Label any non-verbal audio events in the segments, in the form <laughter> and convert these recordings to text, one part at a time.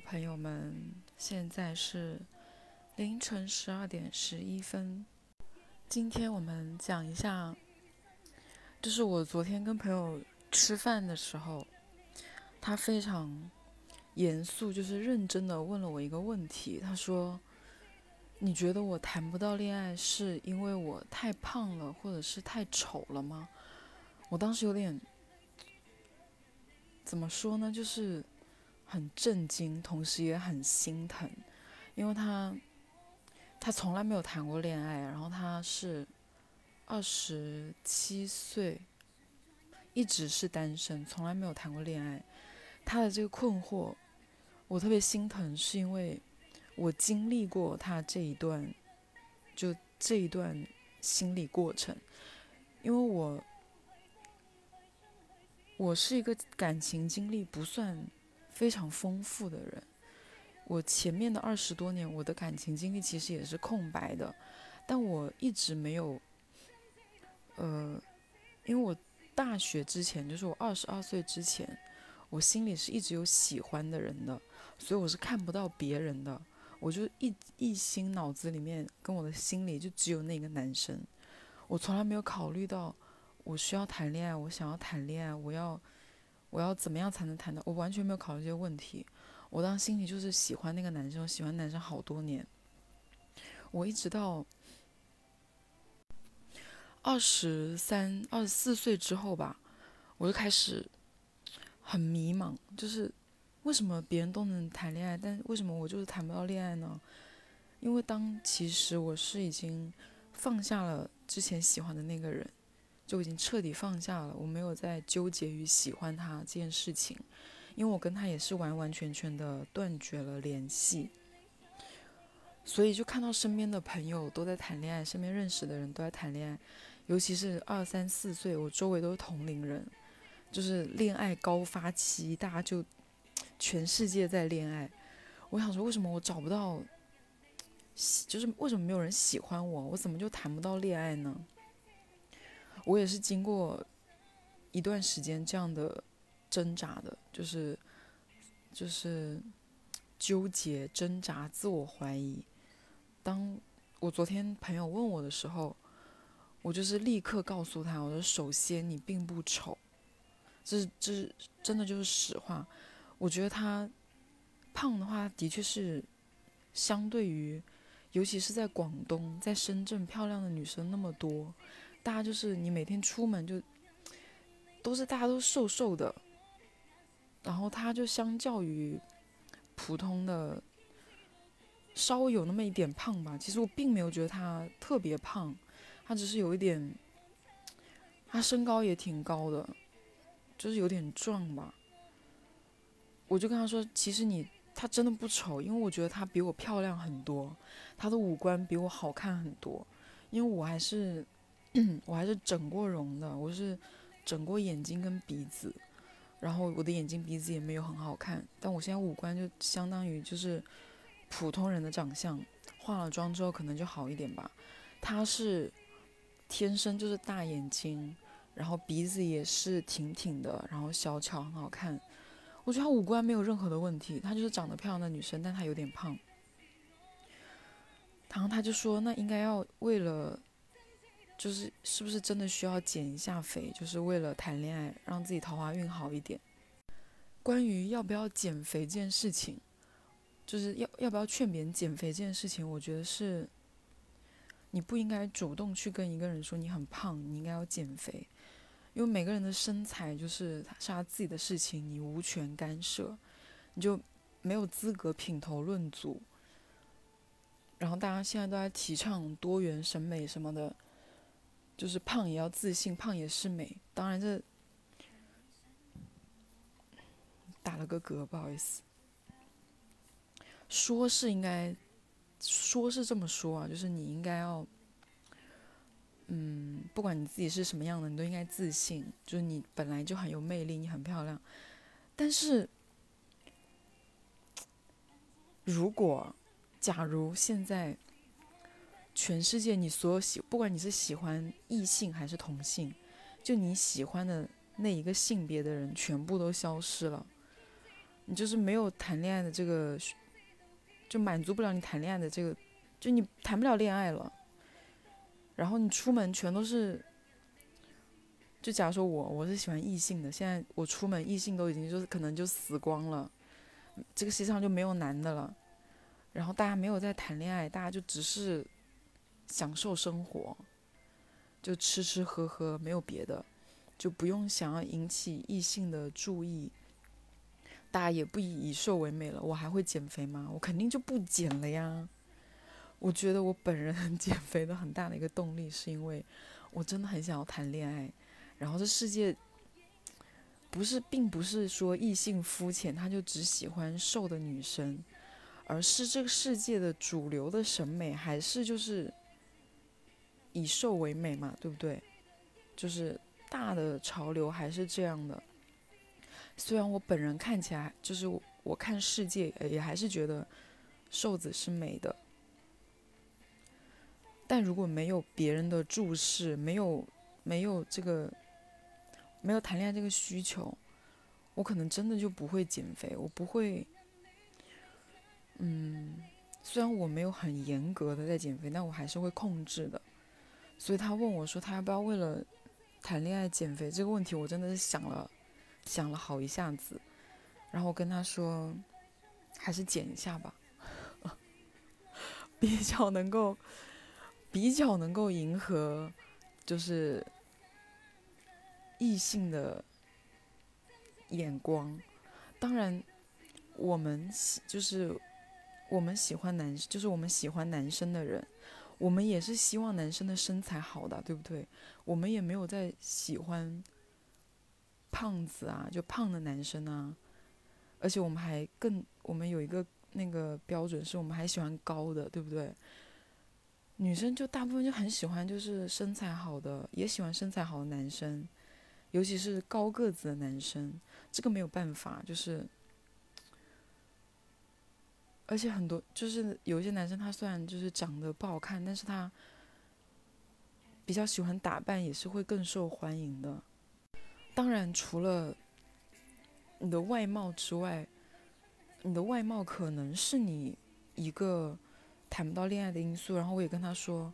朋友们，现在是凌晨十二点十一分。今天我们讲一下，就是我昨天跟朋友吃饭的时候，他非常严肃，就是认真的问了我一个问题。他说：“你觉得我谈不到恋爱是因为我太胖了，或者是太丑了吗？”我当时有点怎么说呢？就是很震惊，同时也很心疼，因为他他从来没有谈过恋爱，然后他是二十七岁，一直是单身，从来没有谈过恋爱。他的这个困惑，我特别心疼，是因为我经历过他这一段，就这一段心理过程，因为我。我是一个感情经历不算非常丰富的人，我前面的二十多年，我的感情经历其实也是空白的，但我一直没有，呃，因为我大学之前，就是我二十二岁之前，我心里是一直有喜欢的人的，所以我是看不到别人的，我就一一心脑子里面跟我的心里就只有那个男生，我从来没有考虑到。我需要谈恋爱，我想要谈恋爱，我要，我要怎么样才能谈到？我完全没有考虑这些问题。我当时心里就是喜欢那个男生，喜欢男生好多年。我一直到二十三、二十四岁之后吧，我就开始很迷茫，就是为什么别人都能谈恋爱，但为什么我就是谈不到恋爱呢？因为当其实我是已经放下了之前喜欢的那个人。就已经彻底放下了，我没有再纠结于喜欢他这件事情，因为我跟他也是完完全全的断绝了联系。所以就看到身边的朋友都在谈恋爱，身边认识的人都在谈恋爱，尤其是二三四岁，我周围都是同龄人，就是恋爱高发期，大家就全世界在恋爱。我想说，为什么我找不到，就是为什么没有人喜欢我，我怎么就谈不到恋爱呢？我也是经过一段时间这样的挣扎的，就是就是纠结、挣扎、自我怀疑。当我昨天朋友问我的时候，我就是立刻告诉他：我说，首先你并不丑，这是这是真的就是实话。我觉得他胖的话，的确是相对于，尤其是在广东、在深圳，漂亮的女生那么多。大家就是你每天出门就都是大家都瘦瘦的，然后他就相较于普通的稍微有那么一点胖吧。其实我并没有觉得他特别胖，他只是有一点，他身高也挺高的，就是有点壮吧。我就跟他说，其实你他真的不丑，因为我觉得他比我漂亮很多，他的五官比我好看很多，因为我还是。<clears throat> 我还是整过容的，我是整过眼睛跟鼻子，然后我的眼睛鼻子也没有很好看，但我现在五官就相当于就是普通人的长相，化了妆之后可能就好一点吧。他是天生就是大眼睛，然后鼻子也是挺挺的，然后小巧很好看。我觉得他五官没有任何的问题，他就是长得漂亮的女生，但她有点胖。然后他就说，那应该要为了。就是是不是真的需要减一下肥，就是为了谈恋爱，让自己桃花运好一点。关于要不要减肥这件事情，就是要要不要劝别人减肥这件事情，我觉得是，你不应该主动去跟一个人说你很胖，你应该要减肥，因为每个人的身材就是是他自己的事情，你无权干涉，你就没有资格品头论足。然后大家现在都在提倡多元审美什么的。就是胖也要自信，胖也是美。当然这打了个嗝，不好意思。说是应该，说是这么说啊，就是你应该要，嗯，不管你自己是什么样的，你都应该自信。就是你本来就很有魅力，你很漂亮。但是，如果，假如现在。全世界，你所有喜，不管你是喜欢异性还是同性，就你喜欢的那一个性别的人全部都消失了，你就是没有谈恋爱的这个，就满足不了你谈恋爱的这个，就你谈不了恋爱了。然后你出门全都是，就假如说我我是喜欢异性的，现在我出门异性都已经就是可能就死光了，这个世界上就没有男的了。然后大家没有在谈恋爱，大家就只是享受生活，就吃吃喝喝，没有别的，就不用想要引起异性的注意。大家也不以以瘦为美了，我还会减肥吗？我肯定就不减了呀。我觉得我本人 <laughs> 减肥的很大的一个动力，是因为我真的很想要谈恋爱。然后这世界不是，并不是说异性肤浅，他就只喜欢瘦的女生。而是这个世界的主流的审美还是就是以瘦为美嘛，对不对？就是大的潮流还是这样的。虽然我本人看起来就是我看世界也还是觉得瘦子是美的，但如果没有别人的注视，没有没有这个没有谈恋爱这个需求，我可能真的就不会减肥，我不会。嗯，虽然我没有很严格的在减肥，但我还是会控制的。所以他问我说，他要不要为了谈恋爱减肥这个问题，我真的是想了想了好一下子。然后我跟他说，还是减一下吧，<laughs> 比较能够比较能够迎合，就是异性的眼光。当然，我们喜就是。我们喜欢男，就是我们喜欢男生的人，我们也是希望男生的身材好的，对不对？我们也没有在喜欢胖子啊，就胖的男生啊。而且我们还更，我们有一个那个标准，是我们还喜欢高的，对不对？女生就大部分就很喜欢，就是身材好的，也喜欢身材好的男生，尤其是高个子的男生。这个没有办法，就是。而且很多就是有一些男生，他虽然就是长得不好看，但是他比较喜欢打扮，也是会更受欢迎的。当然，除了你的外貌之外，你的外貌可能是你一个谈不到恋爱的因素。然后我也跟他说，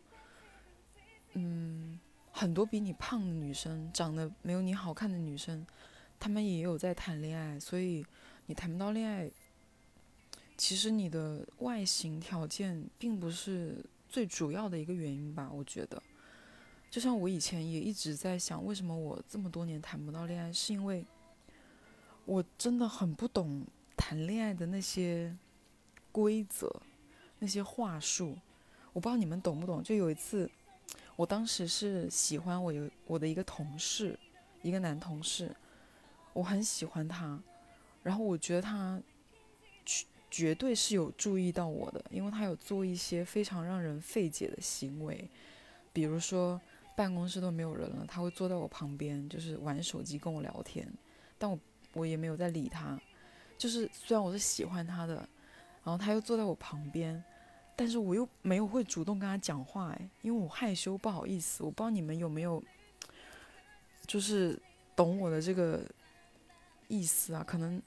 嗯，很多比你胖的女生，长得没有你好看的女生，她们也有在谈恋爱，所以你谈不到恋爱。其实你的外形条件并不是最主要的一个原因吧？我觉得，就像我以前也一直在想，为什么我这么多年谈不到恋爱，是因为我真的很不懂谈恋爱的那些规则、那些话术。我不知道你们懂不懂？就有一次，我当时是喜欢我有我的一个同事，一个男同事，我很喜欢他，然后我觉得他。绝对是有注意到我的，因为他有做一些非常让人费解的行为，比如说办公室都没有人了，他会坐在我旁边，就是玩手机跟我聊天，但我我也没有在理他，就是虽然我是喜欢他的，然后他又坐在我旁边，但是我又没有会主动跟他讲话，哎，因为我害羞不好意思，我不知道你们有没有，就是懂我的这个意思啊，可能。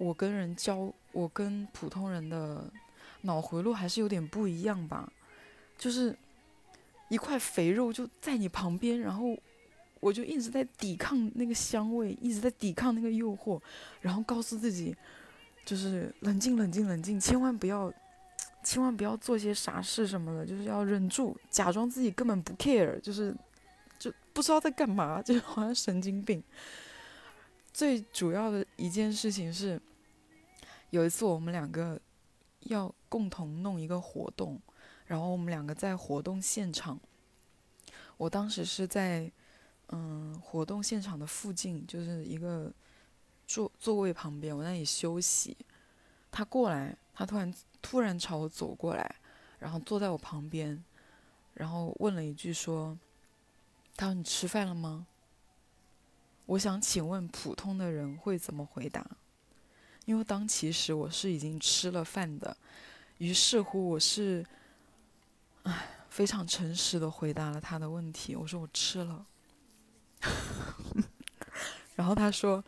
我跟人交，我跟普通人的脑回路还是有点不一样吧，就是一块肥肉就在你旁边，然后我就一直在抵抗那个香味，一直在抵抗那个诱惑，然后告诉自己，就是冷静冷静冷静，千万不要，千万不要做些傻事什么的，就是要忍住，假装自己根本不 care，就是就不知道在干嘛，就好像神经病。最主要的一件事情是。有一次，我们两个要共同弄一个活动，然后我们两个在活动现场。我当时是在嗯活动现场的附近，就是一个座座位旁边，我那里休息。他过来，他突然突然朝我走过来，然后坐在我旁边，然后问了一句说：“他说你吃饭了吗？”我想请问，普通的人会怎么回答？因为当其时我是已经吃了饭的，于是乎我是，唉，非常诚实的回答了他的问题。我说我吃了，<laughs> 然后他说，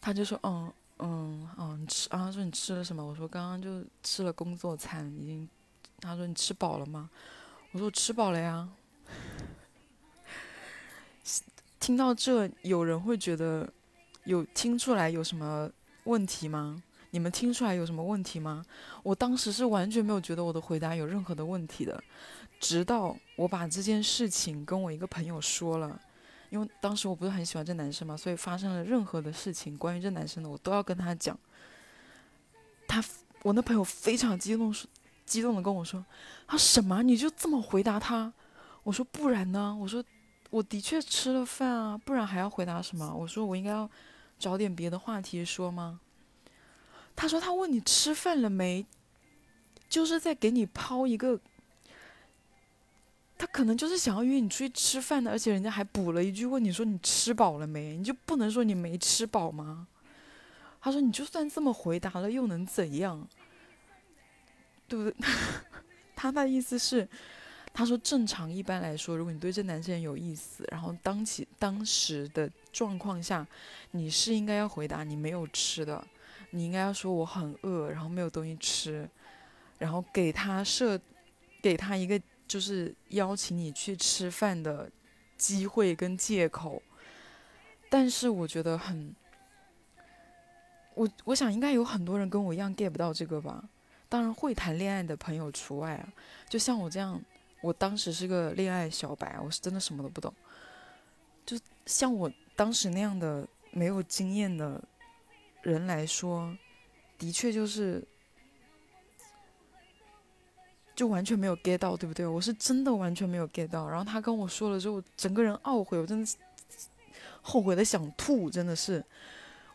他就说，嗯，嗯，嗯，你吃啊？他说你吃了什么？我说刚刚就吃了工作餐，已经。他说你吃饱了吗？我说我吃饱了呀。听到这，有人会觉得有听出来有什么问题吗？你们听出来有什么问题吗？我当时是完全没有觉得我的回答有任何的问题的，直到我把这件事情跟我一个朋友说了，因为当时我不是很喜欢这男生嘛，所以发生了任何的事情关于这男生的，我都要跟他讲。他，我那朋友非常激动，说激动的跟我说：“他什么？你就这么回答他？”我说：“不然呢？”我说：“我的确吃了饭啊，不然还要回答什么？”我说：“我应该要找点别的话题说吗？”他说：“他问你吃饭了没，就是在给你抛一个，他可能就是想要约你出去吃饭的，而且人家还补了一句问你说你吃饱了没？你就不能说你没吃饱吗？”他说：“你就算这么回答了，又能怎样？对不对？” <laughs> 他的意思是，他说正常一般来说，如果你对这男生有意思，然后当起当时的状况下，你是应该要回答你没有吃的。你应该要说我很饿，然后没有东西吃，然后给他设，给他一个就是邀请你去吃饭的机会跟借口。但是我觉得很，我我想应该有很多人跟我一样 get 不到这个吧。当然会谈恋爱的朋友除外啊。就像我这样，我当时是个恋爱小白，我是真的什么都不懂。就像我当时那样的没有经验的。人来说，的确就是，就完全没有 get 到，对不对？我是真的完全没有 get 到。然后他跟我说了之后，整个人懊悔，我真的后悔的想吐，真的是。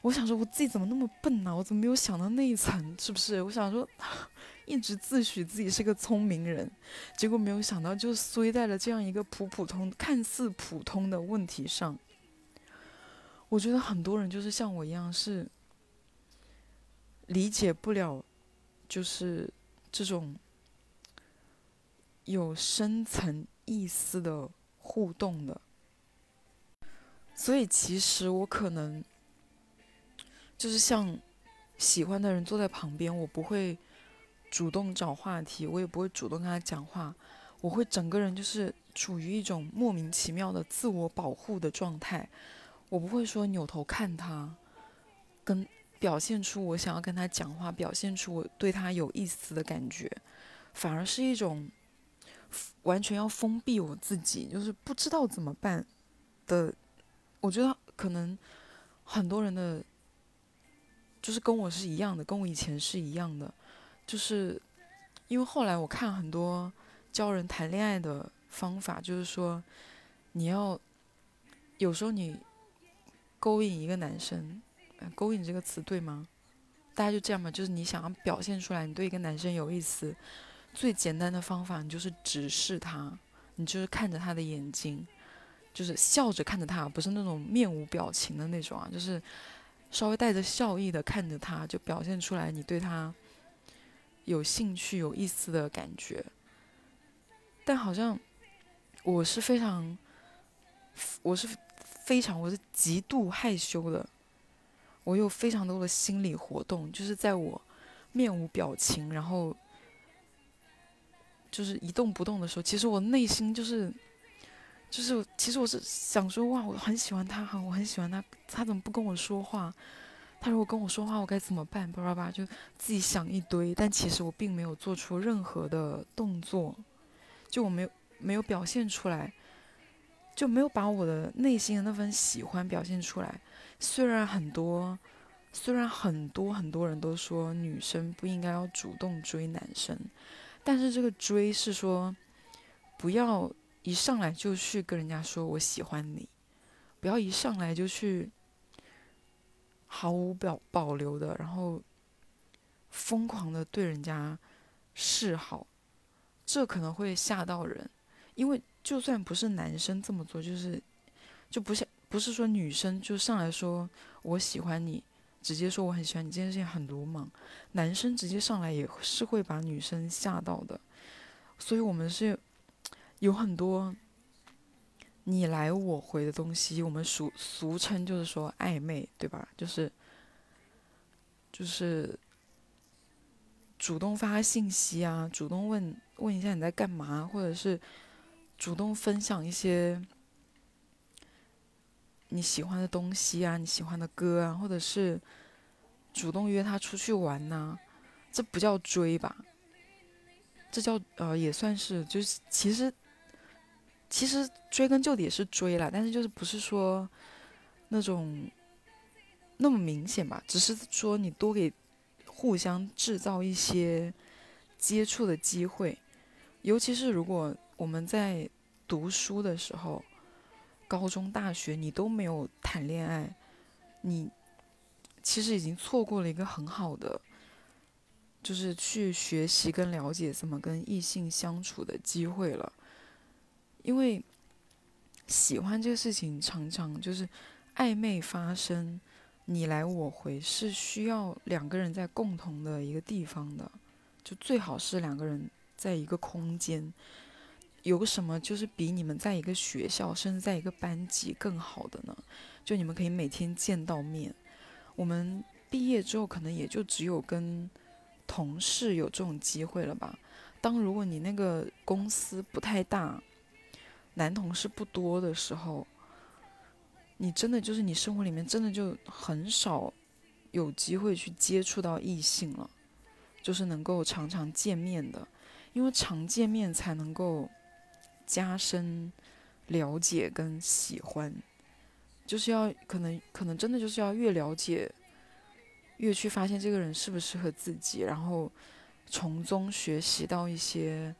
我想说，我自己怎么那么笨呢？我怎么没有想到那一层？是不是？我想说，一直自诩自己是个聪明人，结果没有想到，就衰在了这样一个普普通、看似普通的问题上。我觉得很多人就是像我一样是。理解不了，就是这种有深层意思的互动的，所以其实我可能就是像喜欢的人坐在旁边，我不会主动找话题，我也不会主动跟他讲话，我会整个人就是处于一种莫名其妙的自我保护的状态，我不会说扭头看他，跟。表现出我想要跟他讲话，表现出我对他有意思的感觉，反而是一种完全要封闭我自己，就是不知道怎么办的。我觉得可能很多人的，就是跟我是一样的，跟我以前是一样的，就是因为后来我看很多教人谈恋爱的方法，就是说你要有时候你勾引一个男生。勾引这个词对吗？大家就这样吧，就是你想要表现出来你对一个男生有意思，最简单的方法你就是直视他，你就是看着他的眼睛，就是笑着看着他，不是那种面无表情的那种啊，就是稍微带着笑意的看着他，就表现出来你对他有兴趣、有意思的感觉。但好像我是非常，我是非常，我是极度害羞的。我有非常多的心理活动，就是在我面无表情，然后就是一动不动的时候，其实我内心就是，就是其实我是想说，哇，我很喜欢他哈，我很喜欢他，他怎么不跟我说话？他如果跟我说话，我该怎么办？巴拉巴拉，就自己想一堆，但其实我并没有做出任何的动作，就我没有没有表现出来，就没有把我的内心的那份喜欢表现出来。虽然很多，虽然很多很多人都说女生不应该要主动追男生，但是这个追是说，不要一上来就去跟人家说我喜欢你，不要一上来就去毫无表保留的，然后疯狂的对人家示好，这可能会吓到人，因为就算不是男生这么做，就是就不像。不是说女生就上来说我喜欢你，直接说我很喜欢你这件事情很鲁莽，男生直接上来也是会把女生吓到的，所以我们是有很多你来我回的东西，我们俗俗称就是说暧昧，对吧？就是就是主动发信息啊，主动问问一下你在干嘛，或者是主动分享一些你喜欢的东西啊，你喜欢的歌啊，或者是主动约他出去玩呐，这不叫追吧？这叫呃，也算是，就是其实其实追根究底也是追了，但是就是不是说那种。那么明显吧，只是说你多给互相制造一些接触的机会，尤其是如果我们在读书的时候，高中、大学你都没有谈恋爱，你其实已经错过了一个很好的，就是去学习跟了解怎么跟异性相处的机会了，因为喜欢这个事情常常就是暧昧发生。你来我回是需要两个人在共同的一个地方的，就最好是两个人在一个空间。有什么就是比你们在一个学校，甚至在一个班级更好的呢？就你们可以每天见到面。我们毕业之后可能也就只有跟同事有这种机会了吧。当如果你那个公司不太大，男同事不多的时候。你真的就是你生活里面真的就很少有机会去接触到异性了，就是能够常常见面的，因为常见面才能够加深了解跟喜欢，就是要可能可能真的就是要越了解，越去发现这个人适不适合自己，然后从中学习到一些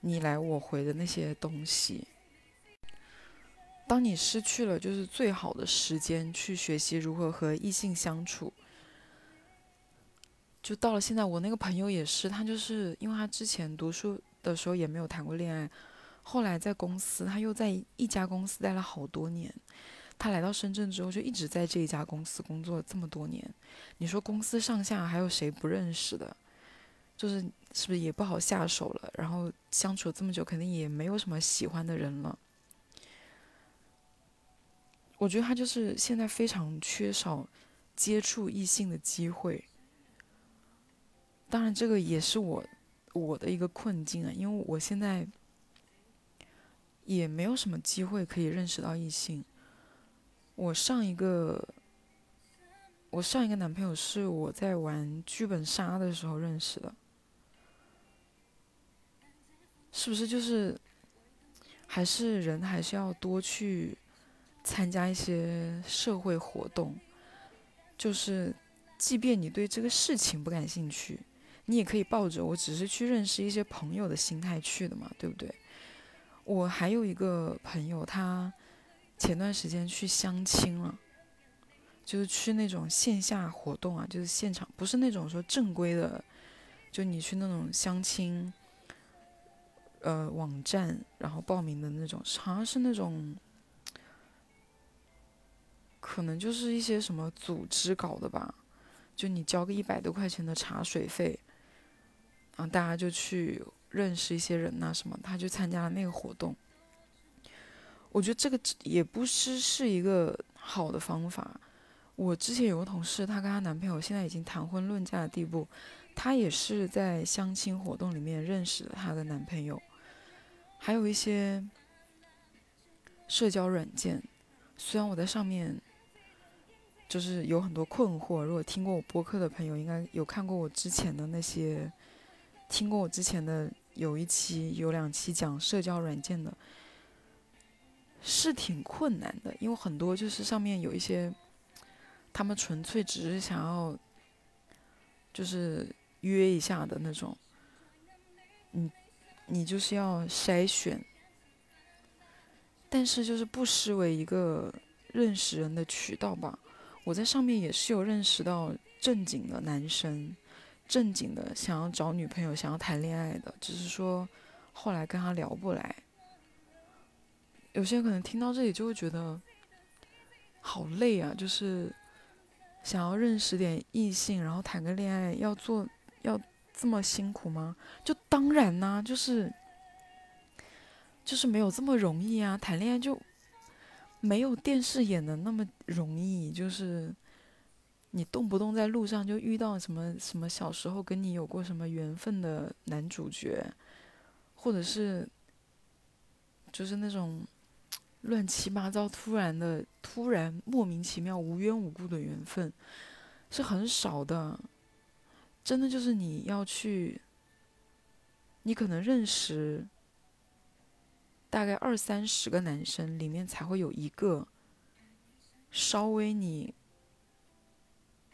你来我回的那些东西。当你失去了就是最好的时间去学习如何和异性相处，就到了现在，我那个朋友也是，他就是因为他之前读书的时候也没有谈过恋爱，后来在公司，他又在一家公司待了好多年，他来到深圳之后就一直在这一家公司工作这么多年，你说公司上下还有谁不认识的？就是是不是也不好下手了？然后相处这么久，肯定也没有什么喜欢的人了。我觉得他就是现在非常缺少接触异性的机会。当然，这个也是我我的一个困境啊，因为我现在也没有什么机会可以认识到异性。我上一个我上一个男朋友是我在玩剧本杀的时候认识的，是不是？就是还是人还是要多去。参加一些社会活动，就是即便你对这个事情不感兴趣，你也可以抱着我只是去认识一些朋友的心态去的嘛，对不对？我还有一个朋友，他前段时间去相亲了，就是去那种线下活动啊，就是现场，不是那种说正规的，就你去那种相亲，呃，网站然后报名的那种，好像是那种。可能就是一些什么组织搞的吧，就你交个一百多块钱的茶水费，然后大家就去认识一些人呐什么，他就参加了那个活动。我觉得这个也不失是一个好的方法。我之前有个同事，她跟她男朋友现在已经谈婚论嫁的地步，她也是在相亲活动里面认识了她的男朋友，还有一些社交软件，虽然我在上面。就是有很多困惑。如果听过我播客的朋友，应该有看过我之前的那些，听过我之前的有一期、有两期讲社交软件的，是挺困难的。因为很多就是上面有一些，他们纯粹只是想要，就是约一下的那种。嗯，你就是要筛选，但是就是不失为一个认识人的渠道吧。我在上面也是有认识到正经的男生，正经的想要找女朋友、想要谈恋爱的，只是说后来跟他聊不来。有些人可能听到这里就会觉得好累啊，就是想要认识点异性，然后谈个恋爱，要做要这么辛苦吗？就当然呢，就是就是没有这么容易啊，谈恋爱就。没有电视演的那么容易，就是你动不动在路上就遇到什么什么小时候跟你有过什么缘分的男主角，或者是就是那种乱七八糟、突然的、突然莫名其妙、无缘无故的缘分，是很少的。真的就是你要去，你可能认识大概二三十个男生，里面才会有一个稍微你。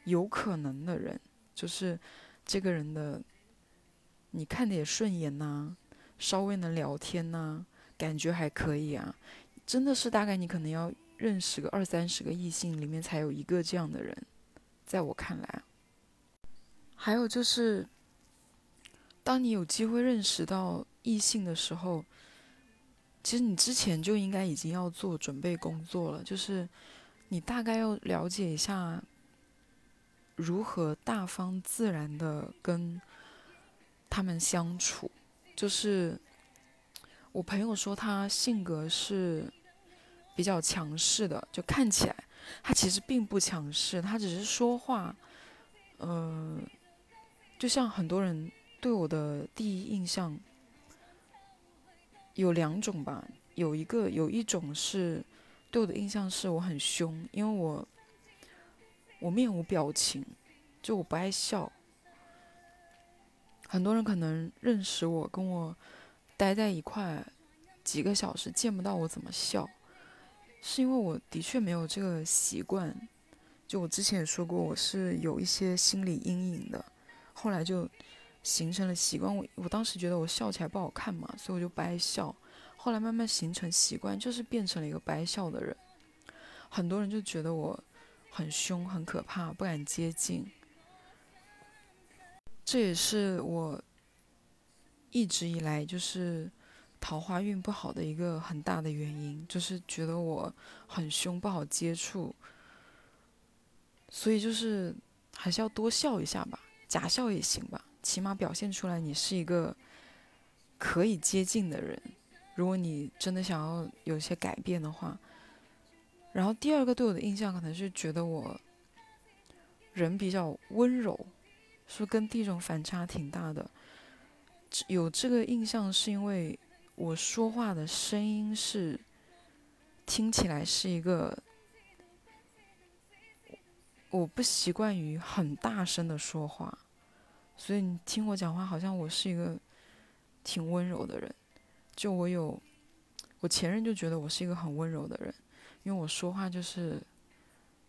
有可能的人，就是这个人的，你看的也顺眼呐，稍微能聊天呐，感觉还可以啊。真的是大概你可能要认识个二三十个异性，里面才有一个这样的人，在我看来。还有就是，当你有机会认识到异性的时候，其实你之前就应该已经要做准备工作了，就是你大概要了解一下。如何大方自然的跟他们相处？就是我朋友说他性格是比较强势的，就看起来他其实并不强势，他只是说话，呃，就像很多人对我的第一印象有两种吧，有一个有一种是对我的印象是我很凶，因为我。我面无表情，就我不爱笑。很多人可能认识我，跟我待在一块几个小时，见不到我怎么笑，是因为我的确没有这个习惯。就我之前也说过，我是有一些心理阴影的，后来就形成了习惯。我我当时觉得我笑起来不好看嘛，所以我就不爱笑。后来慢慢形成习惯，就是变成了一个不爱笑的人。很多人就觉得我。很凶，很可怕，不敢接近。这也是我一直以来就是桃花运不好的一个很大的原因，就是觉得我很凶，不好接触。所以就是还是要多笑一下吧，假笑也行吧，起码表现出来你是一个可以接近的人。如果你真的想要有些改变的话。然后第二个对我的印象可能是觉得我人比较温柔，是跟第一种反差挺大的。有这个印象是因为我说话的声音是听起来是一个，我不习惯于很大声的说话，所以你听我讲话好像我是一个挺温柔的人。就我有我前任就觉得我是一个很温柔的人。因为我说话就是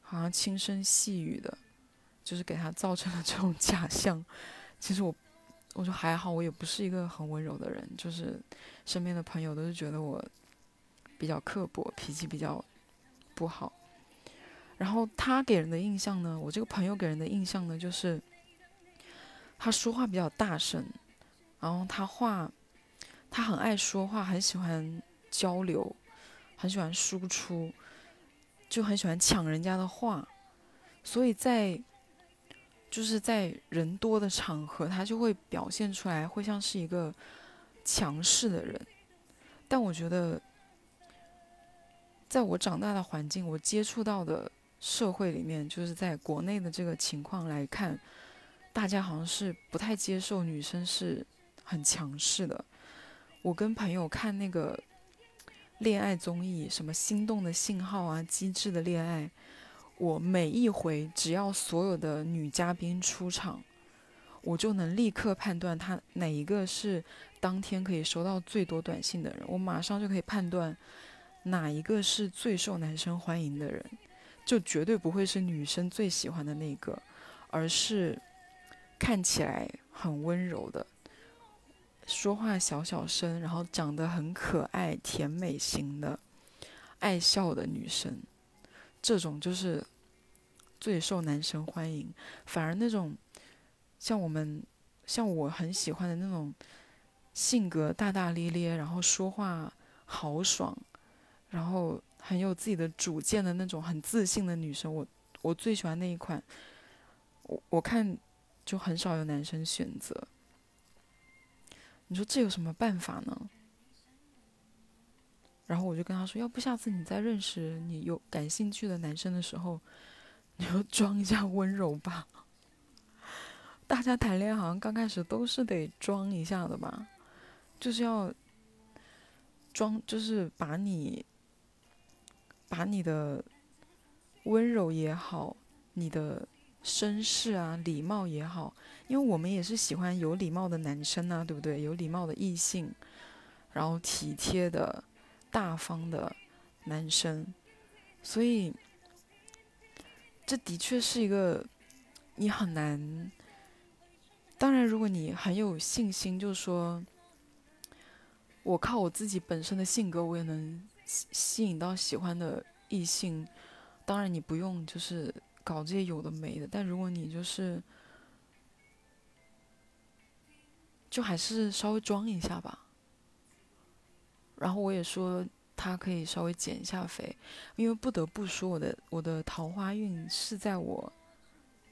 好像轻声细语的，就是给他造成了这种假象。其实我，我说还好，我也不是一个很温柔的人，就是身边的朋友都是觉得我比较刻薄，脾气比较不好。然后他给人的印象呢，我这个朋友给人的印象呢，就是他说话比较大声，然后他话他很爱说话，很喜欢交流，很喜欢输出。就很喜欢抢人家的话，所以在就是在人多的场合，他就会表现出来，会像是一个强势的人。但我觉得，在我长大的环境，我接触到的社会里面，就是在国内的这个情况来看，大家好像是不太接受女生是很强势的。我跟朋友看那个。恋爱综艺什么心动的信号啊，机智的恋爱，我每一回只要所有的女嘉宾出场，我就能立刻判断她哪一个是当天可以收到最多短信的人，我马上就可以判断哪一个是最受男生欢迎的人，就绝对不会是女生最喜欢的那个，而是看起来很温柔的。说话小小声，然后长得很可爱、甜美型的，爱笑的女生，这种就是最受男生欢迎。反而那种像我们、像我很喜欢的那种性格大大咧咧，然后说话豪爽，然后很有自己的主见的那种很自信的女生，我我最喜欢那一款。我我看就很少有男生选择。你说这有什么办法呢？然后我就跟他说，要不下次你再认识你有感兴趣的男生的时候，你就装一下温柔吧。大家谈恋爱好像刚开始都是得装一下的吧，就是要装，就是把你把你的温柔也好，你的绅士啊、礼貌也好，因为我们也是喜欢有礼貌的男生啊，对不对？有礼貌的异性，然后体贴的、大方的男生，所以这的确是一个你很难。当然，如果你很有信心，就是说，我靠我自己本身的性格，我也能吸引到喜欢的异性。当然，你不用就是搞这些有的没的。但如果你就是，就还是稍微装一下吧。然后我也说他可以稍微减一下肥，因为不得不说，我的我的桃花运是在我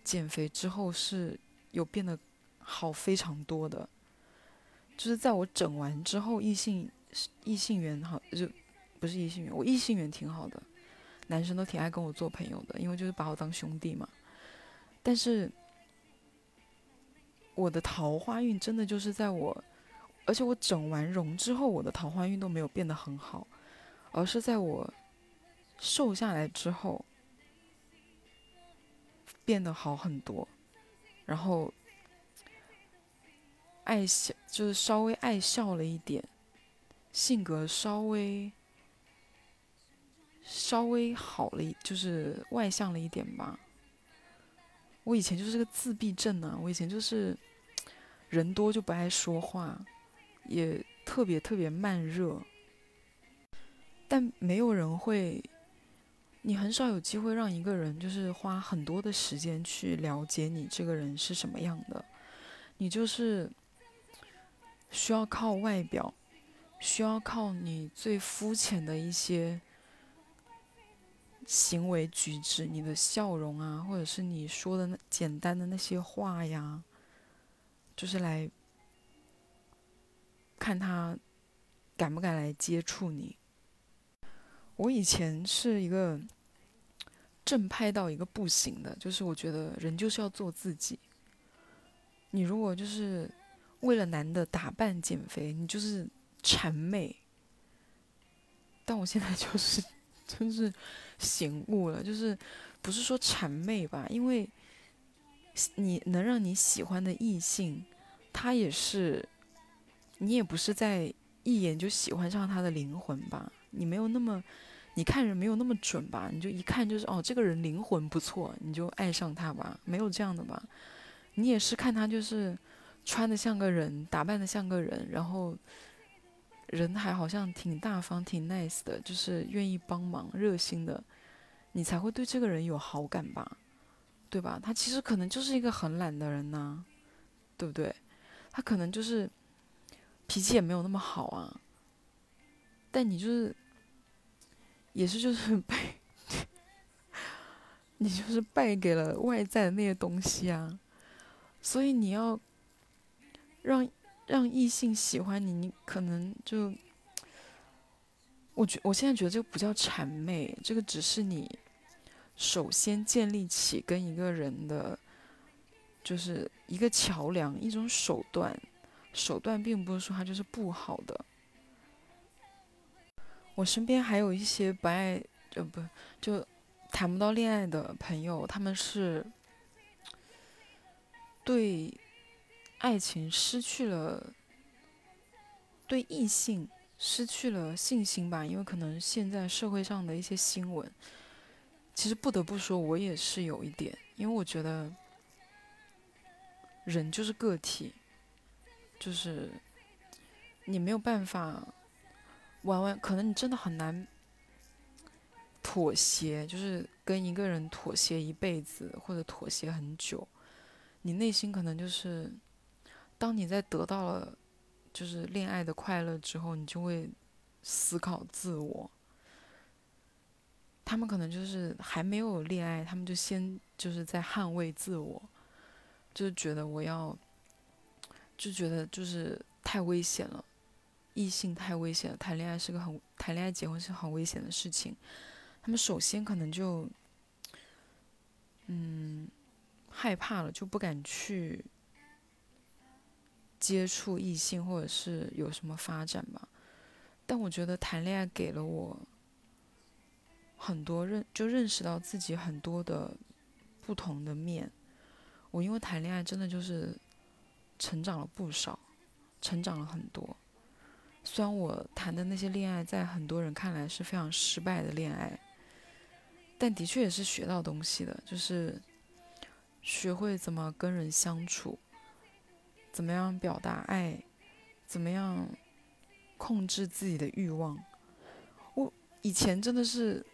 减肥之后是有变得。好非常多的，就是在我整完之后，异性异性缘好就不是异性缘，我异性缘挺好的，男生都挺爱跟我做朋友的，因为就是把我当兄弟嘛。但是我的桃花运真的就是在我，而且我整完容之后，我的桃花运都没有变得很好，而是在我瘦下来之后变得好很多，然后。爱笑就是稍微爱笑了一点，性格稍微稍微好了一，就是外向了一点吧。我以前就是个自闭症啊，我以前就是人多就不爱说话，也特别特别慢热。但没有人会，你很少有机会让一个人就是花很多的时间去了解你这个人是什么样的，你就是。需要靠外表，需要靠你最肤浅的一些行为举止，你的笑容啊，或者是你说的那简单的那些话呀，就是来看他敢不敢来接触你。我以前是一个正派到一个不行的，就是我觉得人就是要做自己。你如果就是。为了男的打扮减肥，你就是谄媚。但我现在就是，真是醒悟了，就是不是说谄媚吧？因为你能让你喜欢的异性，他也是，你也不是在一眼就喜欢上他的灵魂吧？你没有那么，你看人没有那么准吧？你就一看就是哦，这个人灵魂不错，你就爱上他吧？没有这样的吧？你也是看他就是。穿的像个人，打扮的像个人，然后人还好像挺大方、挺 nice 的，就是愿意帮忙、热心的，你才会对这个人有好感吧？对吧？他其实可能就是一个很懒的人呐，对不对？他可能就是脾气也没有那么好啊，但你就是也是就是 <laughs> 败你就是败给了外在的那些东西啊，所以你要。让让异性喜欢你，你可能就，我觉我现在觉得这个不叫谄媚，这个只是你首先建立起跟一个人的，就是一个桥梁，一种手段。手段并不是说它就是不好的。我身边还有一些不爱，呃不就谈不到恋爱的朋友，他们是对。爱情失去了，对异性失去了信心吧，因为可能现在社会上的一些新闻，其实不得不说，我也是有一点，因为我觉得人就是个体，就是你没有办法完完，可能你真的很难妥协，就是跟一个人妥协一辈子或者妥协很久，你内心可能就是。当你在得到了就是恋爱的快乐之后，你就会思考自我。他们可能就是还没有恋爱，他们就先就是在捍卫自我，就觉得我要，就觉得就是太危险了，异性太危险了，谈恋爱是个很谈恋爱结婚是很危险的事情。他们首先可能就嗯，害怕了，就不敢去接触异性，或者是有什么发展吧。但我觉得谈恋爱给了我很多认，就认识到自己很多的不同的面。我因为谈恋爱，真的就是成长了不少，成长了很多。虽然我谈的那些恋爱，在很多人看来是非常失败的恋爱。但的确也是学到东西的，就是学会怎么跟人相处，怎么样表达爱，怎么样控制自己的欲望。我以前真的是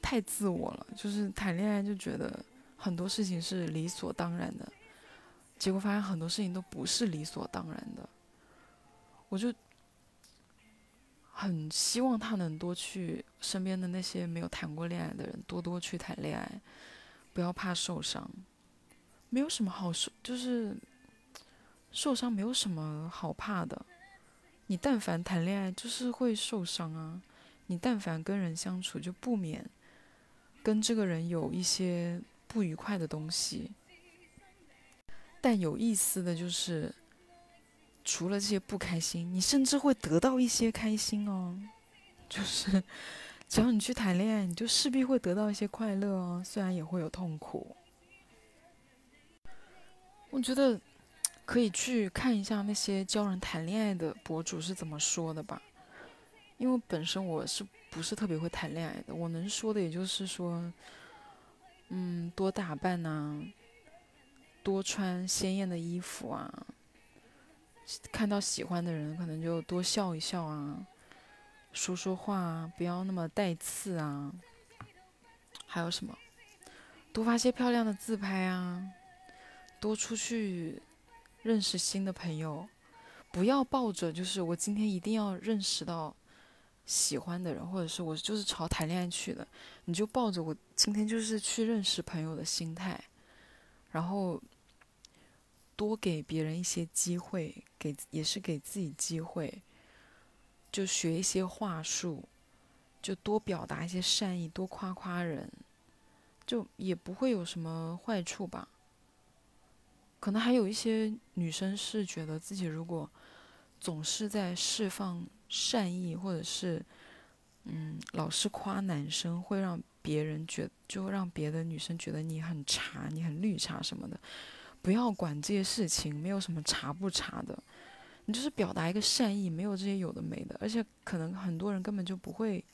太自我了，就是谈恋爱就觉得很多事情是理所当然的，结果发现很多事情都不是理所当然的，我就。很希望他能多去身边的那些没有谈过恋爱的人，多多去谈恋爱，不要怕受伤。没有什么好受，就是受伤没有什么好怕的。你但凡谈恋爱，就是会受伤啊。你但凡跟人相处，就不免跟这个人有一些不愉快的东西。但有意思的就是。除了这些不开心，你甚至会得到一些开心哦。就是，<laughs> 只要你去谈恋爱，你就势必会得到一些快乐哦，虽然也会有痛苦。我觉得可以去看一下那些教人谈恋爱的博主是怎么说的吧。因为本身我是不是特别会谈恋爱的，我能说的也就是说，嗯，多打扮呐，多穿鲜艳的衣服啊。看到喜欢的人，可能就多笑一笑啊，说说话啊，不要那么带刺啊。还有什么？多发些漂亮的自拍啊，多出去认识新的朋友，不要抱着就是我今天一定要认识到喜欢的人，或者是我就是朝谈恋爱去的，你就抱着我今天就是去认识朋友的心态，然后。多给别人一些机会，给也是给自己机会，就学一些话术，就多表达一些善意，多夸夸人，就也不会有什么坏处吧。可能还有一些女生是觉得自己如果总是在释放善意，或者是嗯老是夸男生，会让别人觉就让别的女生觉得你很茶，你很绿茶什么的。不要管这些事情，没有什么茶不茶的，你就是表达一个善意，没有这些有的没的，而且可能很多人根本就不会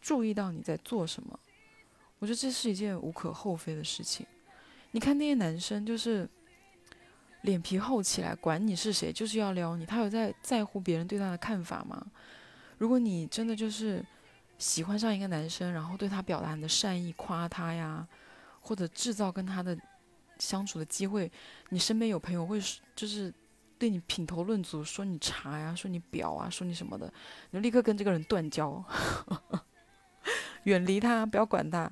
注意到你在做什么。我觉得这是一件无可厚非的事情。你看那些男生，就是脸皮厚起来，管你是谁，就是要撩你，他有在在乎别人对他的看法吗？如果你真的就是喜欢上一个男生，然后对他表达你的善意，夸他呀，或者制造跟他的。相处的机会，你身边有朋友会就是对你品头论足，说你茶呀，说你婊啊，说你什么的，你就立刻跟这个人断交，<laughs> 远离他，不要管他，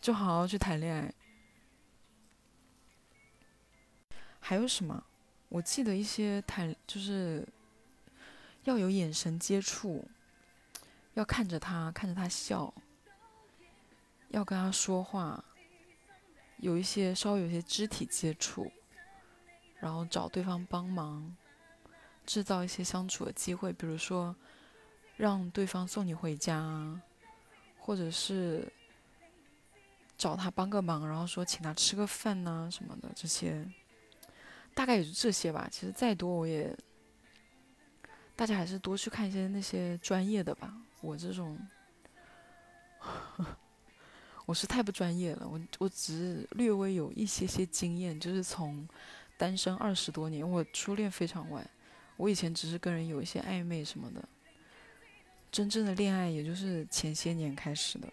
就好好去谈恋爱。还有什么？我记得一些谈就是要有眼神接触，要看着他，看着他笑，要跟他说话。有一些稍微有些肢体接触，然后找对方帮忙，制造一些相处的机会，比如说让对方送你回家，或者是找他帮个忙，然后说请他吃个饭呐什么的，这些大概也就这些吧。其实再多我也，大家还是多去看一些那些专业的吧。我这种。<laughs> 我是太不专业了，我我只是略微有一些些经验，就是从单身二十多年，我初恋非常晚，我以前只是跟人有一些暧昧什么的，真正的恋爱也就是前些年开始的。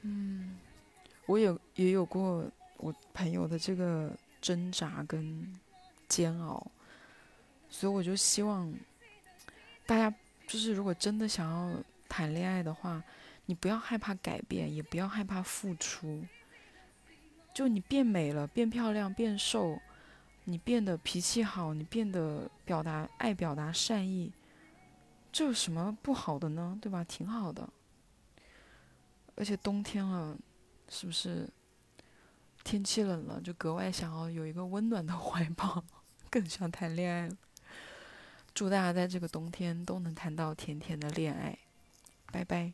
嗯，我有也有过我朋友的这个挣扎跟煎熬，所以我就希望大家就是如果真的想要谈恋爱的话。你不要害怕改变，也不要害怕付出。就你变美了，变漂亮，变瘦，你变得脾气好，你变得表达爱表达善意，这有什么不好的呢？对吧？挺好的。而且冬天了，是不是？天气冷了，就格外想要有一个温暖的 <laughs> 怀抱，更想谈恋爱。祝大家在这个冬天都能谈到甜甜的恋爱，拜拜。